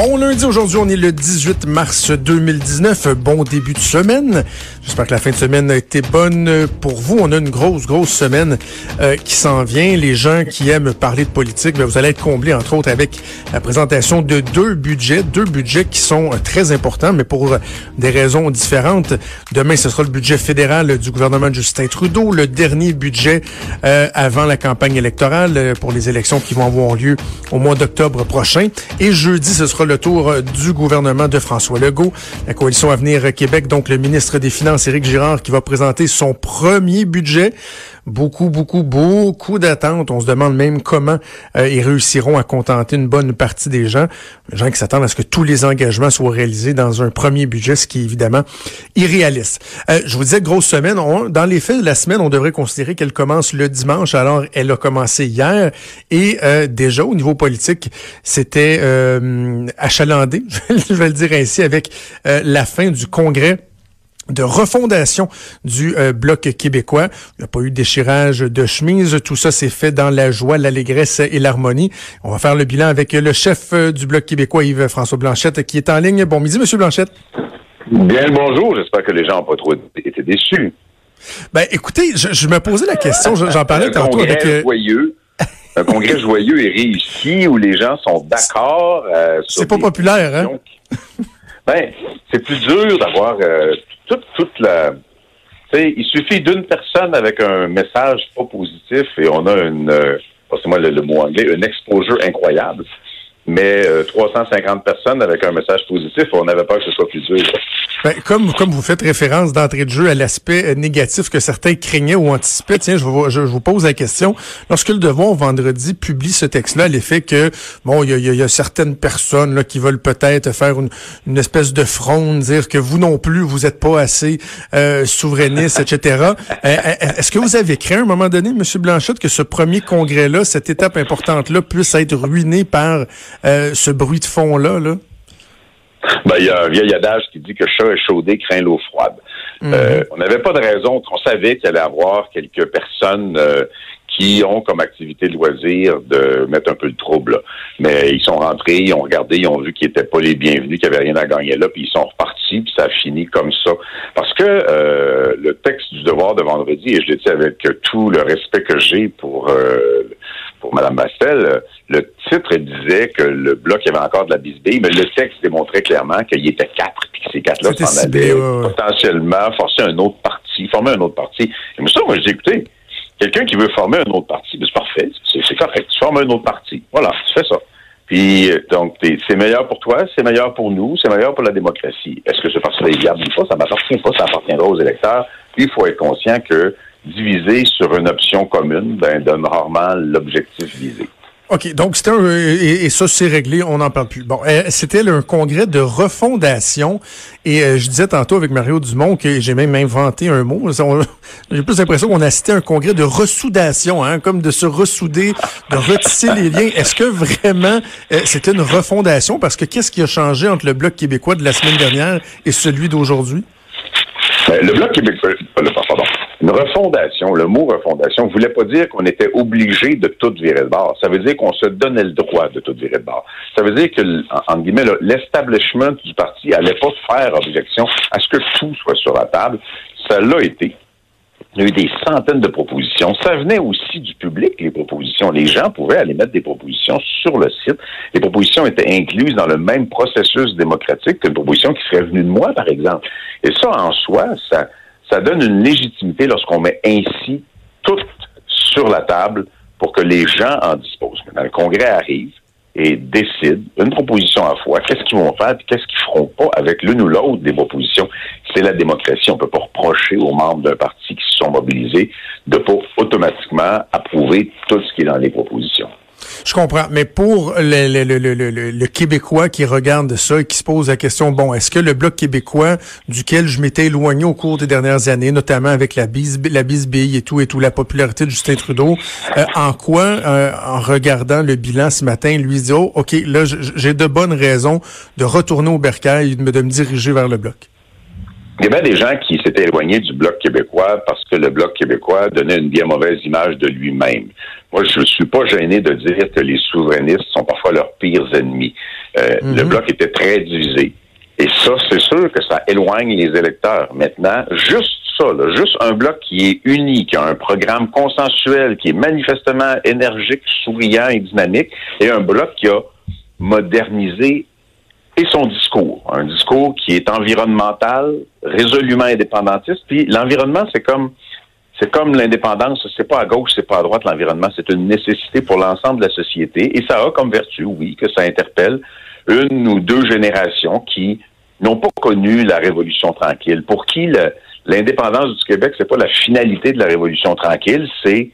Bon lundi, aujourd'hui on est le 18 mars 2019, bon début de semaine. J'espère que la fin de semaine a été bonne pour vous. On a une grosse, grosse semaine euh, qui s'en vient. Les gens qui aiment parler de politique, bien, vous allez être comblés entre autres avec la présentation de deux budgets, deux budgets qui sont euh, très importants, mais pour euh, des raisons différentes. Demain, ce sera le budget fédéral du gouvernement de Justin Trudeau, le dernier budget avant la campagne électorale pour les élections qui vont avoir lieu au mois d'octobre prochain. Et jeudi, ce sera le tour du gouvernement de François Legault, la coalition Avenir Québec, donc le ministre des Finances Éric Girard qui va présenter son premier budget. Beaucoup, beaucoup, beaucoup d'attentes. On se demande même comment euh, ils réussiront à contenter une bonne partie des gens. Les gens qui s'attendent à ce que tous les engagements soient réalisés dans un premier budget, ce qui est évidemment irréaliste. Euh, je vous disais, grosse semaine. dans les faits de la semaine, on devrait considérer qu'elle commence le dimanche. Alors, elle a commencé hier. Et euh, déjà, au niveau politique, c'était achalandé, je vais le dire ainsi, avec la fin du congrès de refondation du euh, bloc québécois. Il n'y a pas eu de déchirage de chemise. Tout ça s'est fait dans la joie, l'allégresse et l'harmonie. On va faire le bilan avec le chef euh, du bloc québécois, Yves-François Blanchette, qui est en ligne. Bon midi, Monsieur Blanchette. Bien le bonjour. J'espère que les gens n'ont pas trop été déçus. Ben, écoutez, je, me posais la question. J'en parlais tantôt avec. Euh, joyeux. Un congrès joyeux et réussi où les gens sont d'accord. C'est pas populaire, hein? Ben, c'est plus dur d'avoir toute, toute la. il suffit d'une personne avec un message pas positif et on a une, euh, moi le, le, mot anglais, une exposure incroyable mais 350 euh, personnes avec un message positif, on n'avait pas que ce soit plus dur. Ben, comme, comme vous faites référence d'entrée de jeu à l'aspect euh, négatif que certains craignaient ou anticipaient, tiens, je vous, je, vous pose la question. Lorsque le Devoir, vendredi, publie ce texte-là, l'effet que, bon, il y a, y a, certaines personnes là, qui veulent peut-être faire une, une, espèce de fronde, dire que vous non plus, vous n'êtes pas assez euh, souverainiste, etc. Euh, est-ce que vous avez craint à un moment donné, M. Blanchette, que ce premier congrès-là, cette étape importante-là, puisse être ruinée par euh, ce bruit de fond-là? Là? Ben, il y a un vieil adage qui dit que chat chaudé craint l'eau froide. Mhm. Euh, on n'avait pas de raison, on savait qu'il allait y avoir quelques personnes euh, qui ont comme activité de loisir de mettre un peu de trouble. Mais ils sont rentrés, ils ont regardé, ils ont vu qu'ils n'étaient pas les bienvenus, qu'il n'y avait rien à gagner là, puis ils sont repartis, puis ça a fini comme ça. Parce que le texte du devoir de vendredi, et je le dis avec tout le respect que j'ai pour pour Mme Bastel, euh, le titre disait que le bloc avait encore de la bisbille, mais le texte démontrait clairement qu'il y était quatre, puis que ces quatre-là s'en allaient potentiellement forcer un autre parti, former un autre parti. Et moi, ça, moi, je dis, écoutez, quelqu'un qui veut former un autre parti, ben, c'est parfait, c'est correct, tu formes un autre parti. Voilà, tu fais ça. Puis, euh, donc, c'est meilleur pour toi, c'est meilleur pour nous, c'est meilleur pour la démocratie. Est-ce que ce parti est viable ou pas? Ça m'appartient pas, ça appartiendra aux électeurs. Puis, il faut être conscient que diviser sur une option commune ben, donne rarement l'objectif visé. OK, donc c'était un, et, ça c'est réglé, on n'en parle plus. Bon, euh, c'était un congrès de refondation et euh, je disais tantôt avec Mario Dumont que j'ai même inventé un mot. J'ai plus l'impression qu'on a cité un congrès de ressoudation, hein, comme de se ressouder, de retisser les liens. Est-ce que vraiment euh, c'était une refondation? Parce que qu'est-ce qui a changé entre le bloc québécois de la semaine dernière et celui d'aujourd'hui? Ben, le bloc québécois, pardon, une refondation, le mot refondation, voulait pas dire qu'on était obligé de tout virer de bord. Ça veut dire qu'on se donnait le droit de tout virer de bord. Ça veut dire que, en, guillemets, l'establishment du parti allait pas faire objection à ce que tout soit sur la table. Ça l'a été. Il y a eu des centaines de propositions. Ça venait aussi du public, les propositions. Les gens pouvaient aller mettre des propositions sur le site. Les propositions étaient incluses dans le même processus démocratique qu'une proposition qui serait venue de moi, par exemple. Et ça, en soi, ça, ça donne une légitimité lorsqu'on met ainsi tout sur la table pour que les gens en disposent. Maintenant, le Congrès arrive et décide une proposition à la fois, qu'est-ce qu'ils vont faire et qu'est-ce qu'ils feront pas avec l'une ou l'autre des propositions? C'est la démocratie. On peut pas reprocher aux membres d'un parti qui se sont mobilisés de pas automatiquement approuver tout ce qui est dans les propositions. Je comprends. Mais pour le, le, le, le, Québécois qui regarde ça et qui se pose la question, bon, est-ce que le Bloc québécois, duquel je m'étais éloigné au cours des dernières années, notamment avec la bise, la bisbille et tout, et tout, la popularité de Justin Trudeau, euh, en quoi, euh, en regardant le bilan ce matin, lui dit, oh, OK, là, j'ai de bonnes raisons de retourner au bercail et de me diriger vers le Bloc? Il y avait des gens qui s'étaient éloignés du Bloc québécois parce que le Bloc québécois donnait une bien mauvaise image de lui-même. Moi, je ne suis pas gêné de dire que les souverainistes sont parfois leurs pires ennemis. Euh, le mhm. Bloc était très divisé. Et ça, c'est sûr que ça éloigne les électeurs. Maintenant, juste ça, juste un bloc qui est uni, qui a un programme consensuel, qui est manifestement énergique, souriant et dynamique, et un bloc qui a modernisé et son discours. Un discours qui est environnemental, résolument indépendantiste. Puis l'environnement, c'est comme c'est comme l'indépendance, c'est pas à gauche, c'est pas à droite l'environnement, c'est une nécessité pour l'ensemble de la société. Et ça a comme vertu, oui, que ça interpelle une ou deux générations qui n'ont pas connu la Révolution tranquille, pour qui l'indépendance du Québec, c'est pas la finalité de la Révolution tranquille, c'est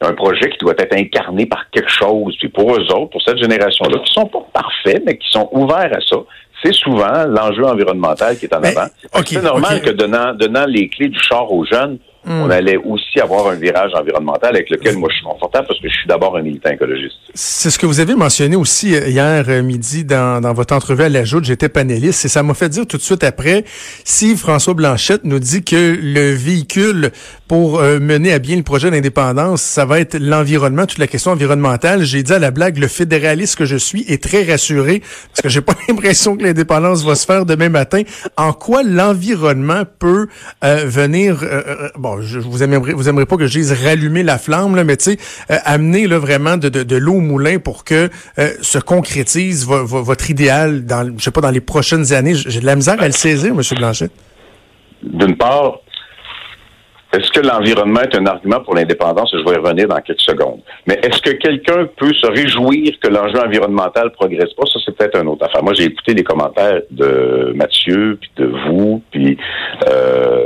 un projet qui doit être incarné par quelque chose. Puis pour eux autres, pour cette génération-là, qui sont pas parfaits, mais qui sont ouverts à ça, c'est souvent l'enjeu environnemental qui est en avant. c'est normal que donnant, donnant les clés du char aux jeunes, Hmm. on allait aussi avoir un virage environnemental avec lequel moi je suis confortable parce que je suis d'abord un militant écologiste. C'est ce que vous avez mentionné aussi euh, hier euh, midi dans, dans votre entrevue à la Joute. J'étais panéliste et ça m'a fait dire tout de suite après, si François Blanchette nous dit que le véhicule pour euh, mener à bien le projet d'indépendance, ça va être l'environnement, toute la question environnementale, j'ai dit à la blague, le fédéraliste que je suis est très rassuré parce que j'ai pas l'impression que l'indépendance va se faire demain matin. En quoi l'environnement peut venir... bon, je, vous aimerez, vous aimerez pas que je dise rallumer la flamme, là, mais tu sais, euh, amener là, vraiment de, de, l'eau au moulin pour que euh, se concrétise votre idéal dans, je sais pas, dans les prochaines années. J'ai de la misère à le saisir, M. Blanchet. D'une part, est-ce que l'environnement est un argument pour l'indépendance? Je vais y revenir dans quelques secondes. Mais est-ce que quelqu'un peut se réjouir que l'enjeu environnemental progresse pas? Ça, c'est peut-être une autre affaire. Moi, j'ai écouté les commentaires de Mathieu, puis de vous, puis euh,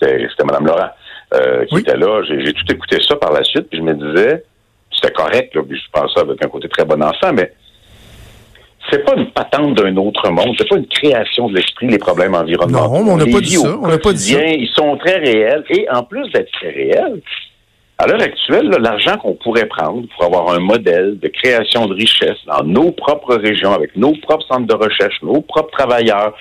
c'était Mme Laurent euh, qui était là. J'ai tout écouté ça par la suite, puis je me disais, c'était correct, là, puis je pense ça avec un côté très bon enfant, mais c'est pas une patente d'un autre monde, c'est pas une création de l'esprit, les problèmes environnementaux. Non, on n'a pas dit ça. On n'a pas dit ça. Ils sont très réels, et en plus d'être très réels, à l'heure actuelle, l'argent qu'on pourrait prendre pour avoir un modèle de création de richesse dans nos propres régions, avec nos propres centres de recherche, nos propres travailleurs,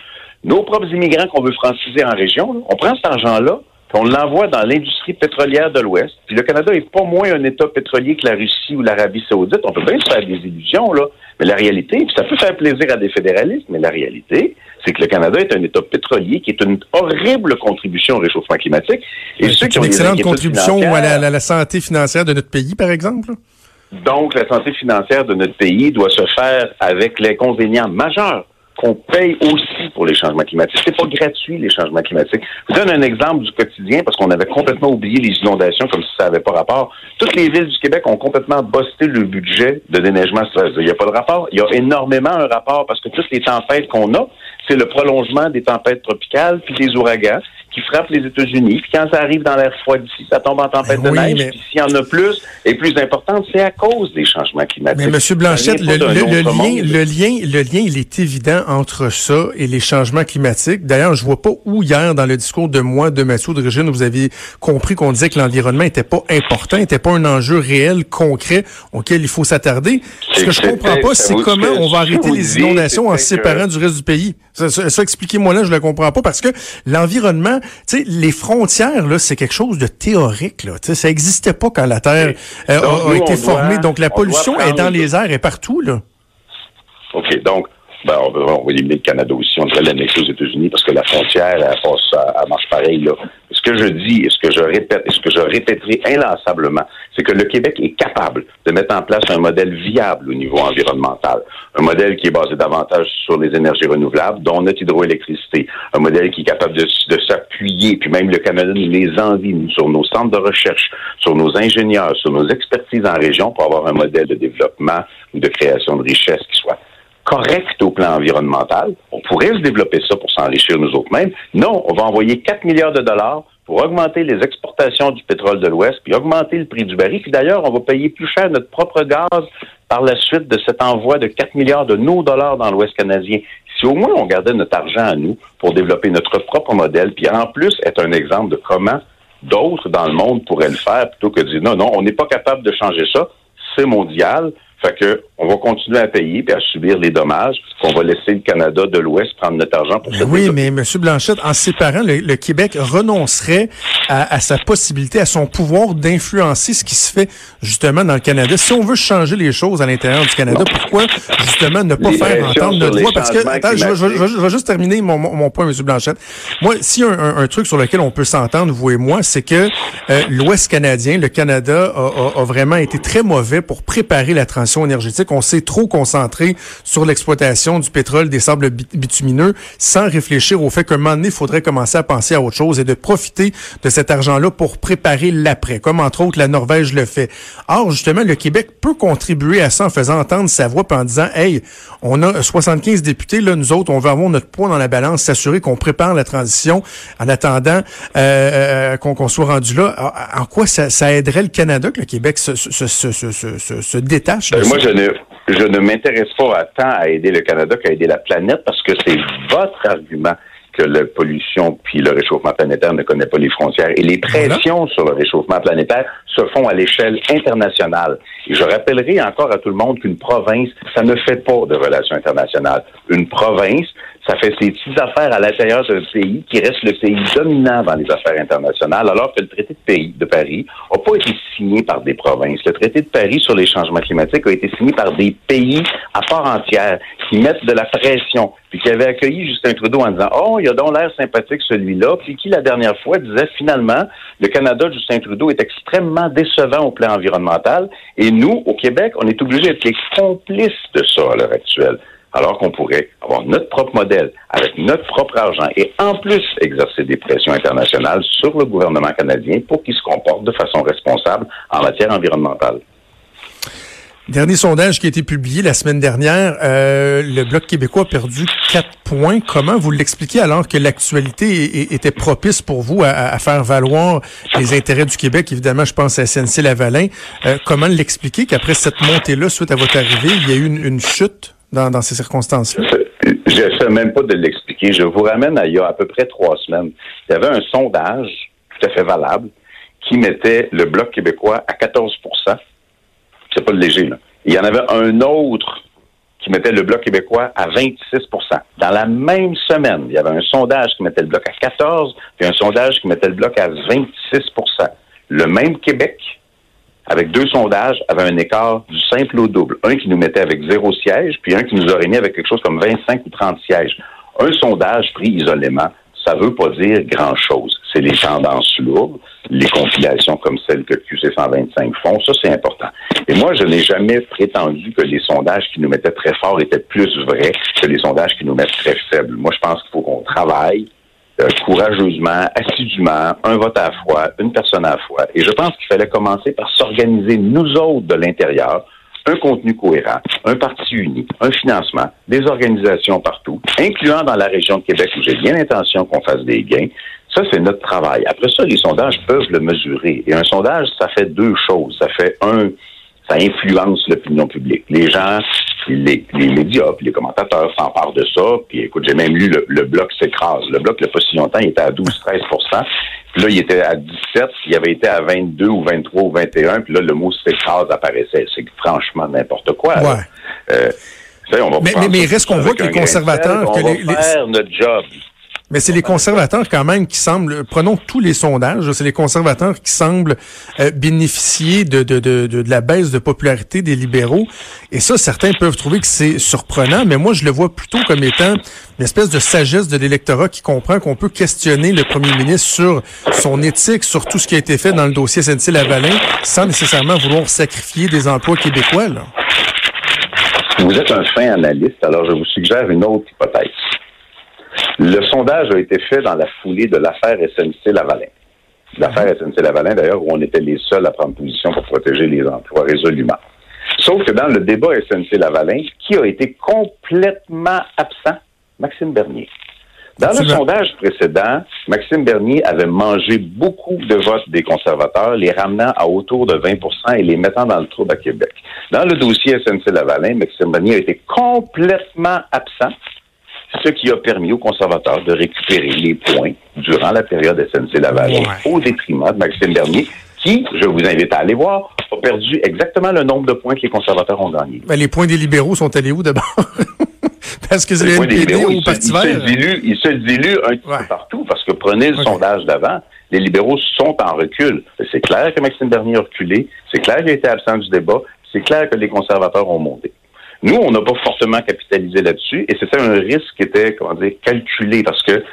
nos propres immigrants qu'on veut franciser en région, on prend cet argent-là, on l'envoie dans l'industrie pétrolière de l'Ouest. Puis le Canada est pas moins un État pétrolier que la Russie ou l'Arabie saoudite. On peut bien se faire des illusions, là. Mais la réalité, puis ça peut faire plaisir à des fédéralistes, mais la réalité, c'est que le Canada est un État pétrolier qui est une horrible contribution au réchauffement climatique. Et ceux qui une excellente contribution à la, santé financière de notre pays, par exemple? Donc, la santé financière de notre pays doit se faire avec l'inconvénient majeur qu'on paye aussi pour les changements climatiques. C'est pas gratuit, les changements climatiques. Je vous donne un exemple du quotidien parce qu'on avait complètement oublié les inondations comme si ça n'avait pas rapport. Toutes les villes du Québec ont complètement bossé le budget de déneigement. Il n'y a pas de rapport. Il y a énormément un rapport parce que toutes les tempêtes qu'on a, c'est le prolongement des tempêtes tropicales puis des ouragans qui frappent les États-Unis. Puis quand ça arrive dans l'air froid d'ici, ça tombe en tempête ben de neige. Mais... S'il y en a plus et plus importante, c'est à cause des changements climatiques. Mais M. Blanchette, le, lien, le, lien, le lien, il est évident entre ça et les changements climatiques. D'ailleurs, je vois pas où hier, dans le discours de moi, de Mathieu de Régine, vous aviez compris qu'on disait que l'environnement était pas important, était pas un enjeu réel, concret, auquel il faut s'attarder. Ce que je comprends pas, c'est comment on va arrêter les inondations en se séparant du reste du pays. Ça, ça expliquez-moi là, je le comprends pas parce que l'environnement tu sais, les frontières, là, c'est quelque chose de théorique, là. Tu sais, ça n'existait pas quand la Terre euh, a, été formée. donc, la pollution est dans les airs et partout, là. OK. Donc, ben, on, va, éliminer le Canada aussi. On devrait l'annexer aux États-Unis parce que la frontière, elle, passe, elle marche pareil, là ce que je dis et ce que je répète et ce que je répéterai inlassablement, c'est que le Québec est capable de mettre en place un modèle viable au niveau environnemental. Un modèle qui est basé davantage sur les énergies renouvelables, dont notre hydroélectricité. Un modèle qui est capable de, s'appuyer, puis même le Canada nous les envie, sur nos centres de recherche, sur nos ingénieurs, sur nos expertises en région pour avoir un modèle de développement ou de création de richesse qui soit correct au plan environnemental. On pourrait se développer ça pour s'enrichir nous autres mêmes. Non, on va envoyer 4 milliards de dollars pour augmenter les exportations du pétrole de l'Ouest, puis augmenter le prix du baril. Puis d'ailleurs, on va payer plus cher notre propre gaz par la suite de cet envoi de 4 milliards de nos dollars dans l'Ouest canadien. Si au moins on gardait notre argent à nous pour développer notre propre modèle, puis en plus être un exemple de comment d'autres dans le monde pourraient le faire, plutôt que de dire non, non, on n'est pas capable de changer ça, c'est mondial, fait que on va continuer à payer et à subir les dommages, qu'on va laisser le Canada de l'Ouest prendre notre argent pour se Oui, mais M. Blanchette, en séparant, le, le Québec renoncerait à, à, sa possibilité, à son pouvoir d'influencer ce qui se fait justement dans le Canada. Si on veut changer les choses à l'intérieur du Canada, pourquoi justement ne pas faire entendre notre voix? Parce que, attends, je, je, je, vais juste terminer mon, mon, point, M. Blanchette. Moi, s'il y a un, un, truc sur lequel on peut s'entendre, vous et moi, c'est que euh, l'Ouest canadien, le Canada, a, a, a vraiment été très mauvais pour préparer la transition énergétique. On s'est trop concentré sur l'exploitation du pétrole, des sables bitumineux, sans réfléchir au fait qu'un moment donné, il faudrait commencer à penser à autre chose et de profiter de cet argent-là pour préparer l'après, comme entre autres la Norvège le fait. Or, justement, le Québec peut contribuer à ça en faisant entendre sa voix en disant, hey, on a 75 députés, là, nous autres, on veut avoir notre poids dans la balance, s'assurer qu'on prépare la transition en attendant euh, euh qu'on soit rendu là. En, quoi ça, aiderait le Canada que le Québec se, se, se, se détache? Moi, je ne, je ne m'intéresse pas à tant à aider le Canada qu'à aider la planète parce que c'est votre argument que la pollution puis le réchauffement planétaire ne connaît pas les frontières. Et les pressions sur le réchauffement planétaire se font à l'échelle internationale. Et je rappellerai encore à tout le monde qu'une province, ça ne fait pas de relations internationales. Une province, ça fait ses petites affaires à l'intérieur d'un pays qui reste le pays dominant dans les affaires internationales, alors que le traité de, pays, de Paris n'a pas été signé par des provinces. Le traité de Paris sur les changements climatiques a été signé par des pays à part entière qui mettent de la pression, puis qui avaient accueilli Justin Trudeau en disant Oh, il a donc l'air sympathique celui-là, puis qui la dernière fois disait finalement le Canada de Justin Trudeau est extrêmement décevant au plan environnemental, et nous, au Québec, on est obligés d'être les complices de ça à l'heure actuelle alors qu'on pourrait avoir notre propre modèle avec notre propre argent et en plus exercer des pressions internationales sur le gouvernement canadien pour qu'il se comporte de façon responsable en matière environnementale. Dernier sondage qui a été publié la semaine dernière, euh, le Bloc québécois a perdu quatre points. Comment vous l'expliquez alors que l'actualité était propice pour vous à, faire valoir les intérêts du Québec? Évidemment, je pense à SNC-Lavalin. Euh, comment l'expliquer qu'après cette montée-là, suite à votre arrivée, il y a eu une chute? Dans, ces circonstances-là? Je ne sais même pas de l'expliquer. Je vous ramène à il y a à peu près trois semaines. Il y avait un sondage tout à fait valable qui mettait le Bloc québécois à 14% C'est pas léger, là. Il y en avait un autre qui mettait le Bloc québécois à 26% Dans la même semaine, il y avait un sondage qui mettait le Bloc à 14 et un sondage qui mettait le Bloc à 26% Le même Québec avec deux sondages, avait un écart du simple au double. Un qui nous mettait avec zéro siège, puis un qui nous aurait mis avec quelque chose comme 25 ou 30 sièges. Un sondage pris isolément, ça veut pas dire grand-chose. C'est les tendances lourdes, les compilations comme celles que QC 125 font, ça c'est important. Et moi, je n'ai jamais prétendu que les sondages qui nous mettaient très forts étaient plus vrais que les sondages qui nous mettent très faibles. Moi, je pense qu'il faut qu'on travaille, euh, courageusement, assidûment, un vote à la fois, une personne à la fois. Et je pense qu'il fallait commencer par s'organiser, nous autres, de l'intérieur, un contenu cohérent, un parti uni, un financement, des organisations partout, incluant dans la région de Québec où j'ai bien l'intention qu'on fasse des gains. Ça, c'est notre travail. Après ça, les sondages peuvent le mesurer. Et un sondage, ça fait deux choses. Ça fait un, ça influence l'opinion publique. Les gens, les, les médias, puis les commentateurs s'emparent de ça. Puis écoute, j'ai même lu le, bloc s'écrase. Le bloc, il n'y a pas si longtemps, il était à 12-13 Puis là, il était à 17, il avait été à 22 ou 23 ou 21, puis là, le mot s'écrase apparaissait. C'est franchement n'importe quoi. Ouais. Euh, on va mais, mais, mais reste qu'on voit que les conservateurs... que les, faire notre job. Mais c'est les conservateurs quand même qui semblent, prenons tous les sondages, c'est les conservateurs qui semblent euh, bénéficier de, de, de, de, la baisse de popularité des libéraux. Et ça, certains peuvent trouver que c'est surprenant, mais moi, je le vois plutôt comme étant une espèce de sagesse de l'électorat qui comprend qu'on peut questionner le premier ministre sur son éthique, sur tout ce qui a été fait dans le dossier SNC-Lavalin, sans nécessairement vouloir sacrifier des emplois québécois. Là. Vous êtes un fin analyste, alors je vous suggère une autre hypothèse. Le sondage a été fait dans la foulée de l'affaire SNC-Lavalin. L'affaire mhm. SNC-Lavalin, d'ailleurs, où on était les seuls à prendre position pour protéger les emplois résolument. Sauf que dans le débat SNC-Lavalin, qui a été complètement absent? Maxime Bernier. Dans le sondage précédent, Maxime Bernier avait mangé beaucoup de votes des conservateurs, les ramenant à autour de 20% et les mettant dans le trouble à Québec. Dans le dossier SNC-Lavalin, Maxime Bernier a été complètement absent, ce qui a permis aux conservateurs de récupérer les points durant la période SNC-Lavalin Ouais. au détriment de Maxime Bernier, qui, je vous invite à aller voir, a perdu exactement le nombre de points que les conservateurs ont gagnés. Ben, les points des libéraux sont allés où d'abord? Parce que c'est Le NPD libéraux, se, Parti vert. dilue, il se dilue un petit Ouais. peu partout parce que prenez le sondage d'avant. Les libéraux sont en recul. C'est clair que Maxime Bernier a reculé. C'est clair qu'il a été absent du débat. C'est clair que les conservateurs ont monté. Nous, on n'a pas fortement capitalisé là-dessus et c'était un risque qui était, comment dire, calculé parce que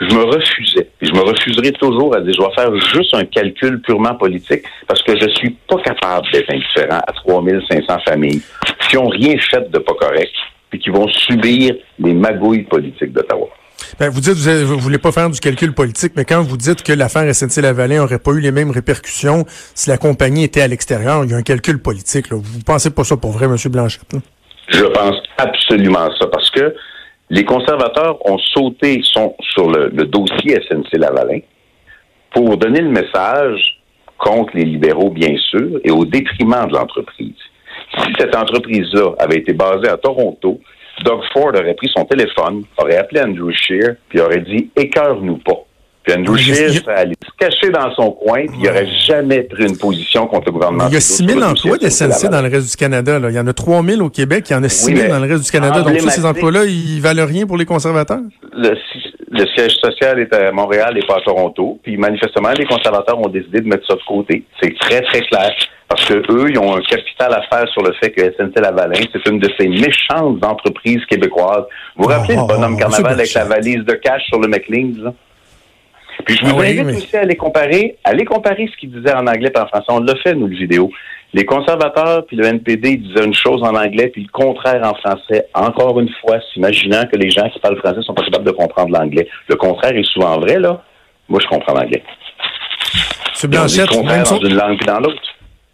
je me refusais. Et je me refuserai toujours à dire, je vais faire juste un calcul purement politique parce que je suis pas capable d'être indifférent à 3500 familles qui ont rien fait de pas correct puis qui vont subir les magouilles politiques d'Ottawa. Ben, vous dites, vous, vous voulez pas faire du calcul politique, mais quand vous dites que l'affaire SNC-Lavalin aurait pas eu les mêmes répercussions si la compagnie était à l'extérieur, il y a un calcul politique. Là. Vous pensez pas ça pour vrai, M. Blanchette? là? Je pense absolument ça parce que les conservateurs ont sauté sur le, dossier SNC-Lavalin pour donner le message contre les libéraux, bien sûr, et au détriment de l'entreprise. Si cette entreprise-là avait été basée à Toronto, Doug Ford aurait pris son téléphone, aurait appelé Andrew Scheer, puis aurait dit « écœure-nous pas ». Puis Andrew Oui, il y a- Scheer serait allé se cacher dans son coin, puis il n'aurait jamais pris une position contre le gouvernement. Il y a Trudeau 6 000 sur le emplois d'SNC dans le reste du Canada. Là. Il y en a 3 000 au Québec, il y en a 6 000 mais dans le reste du Canada. Donc, tous ces emplois-là, ils valent rien pour les conservateurs? le, si- le siège social est à Montréal et pas à Toronto. Puis manifestement, les conservateurs ont décidé de mettre ça de côté. C'est très, très clair. Parce que eux, ils ont un capital à faire sur le fait que SNC-Lavalin, c'est une de ces méchantes entreprises québécoises. Vous vous rappelez Oh, le bonhomme oh, carnaval c'est avec la valise de cash sur le McLean's? Puis je Ah vous oui, invite mais- aussi à les comparer, à les comparer ce qu'ils disaient en anglais et en français. On l'a fait, nous, le vidéo. Les conservateurs puis le NPD ils disaient une chose en anglais puis le contraire en français. Encore une fois, s'imaginant que les gens qui parlent français sont pas capables de comprendre l'anglais. Le contraire est souvent vrai, là. Moi, je comprends l'anglais. Dit Blanchette, le contraire dans une langue puis dans l'autre.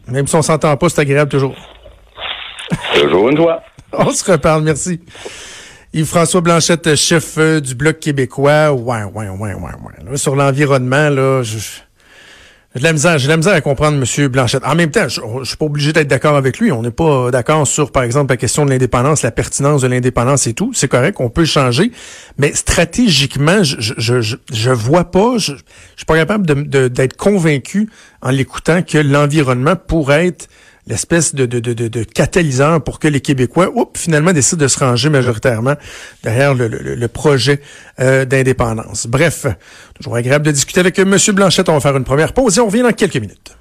même si on s'entend pas, c'est agréable toujours. Toujours une joie. On se reparle, merci. Yves-François Blanchette, chef euh, du Bloc québécois. Ouais, ouais, ouais, ouais, ouais. Là, sur l'environnement, là, je, j'ai de la misère, j'ai de la misère à comprendre M. Blanchette. En même temps, je, je suis pas obligé d'être d'accord avec lui. On n'est pas d'accord sur, par exemple, la question de l'indépendance, la pertinence de l'indépendance et tout. C'est correct, on peut changer. Mais stratégiquement, je, je, je, je- vois pas, je, suis pas capable de- de- d'être convaincu en l'écoutant que l'environnement pourrait être l'espèce de, de, de, catalyseur pour que les Québécois, oups, finalement, décident de se ranger majoritairement derrière le projet euh, d'indépendance. Bref, toujours agréable de discuter avec M. Blanchette. On va faire une première pause et on revient dans quelques minutes.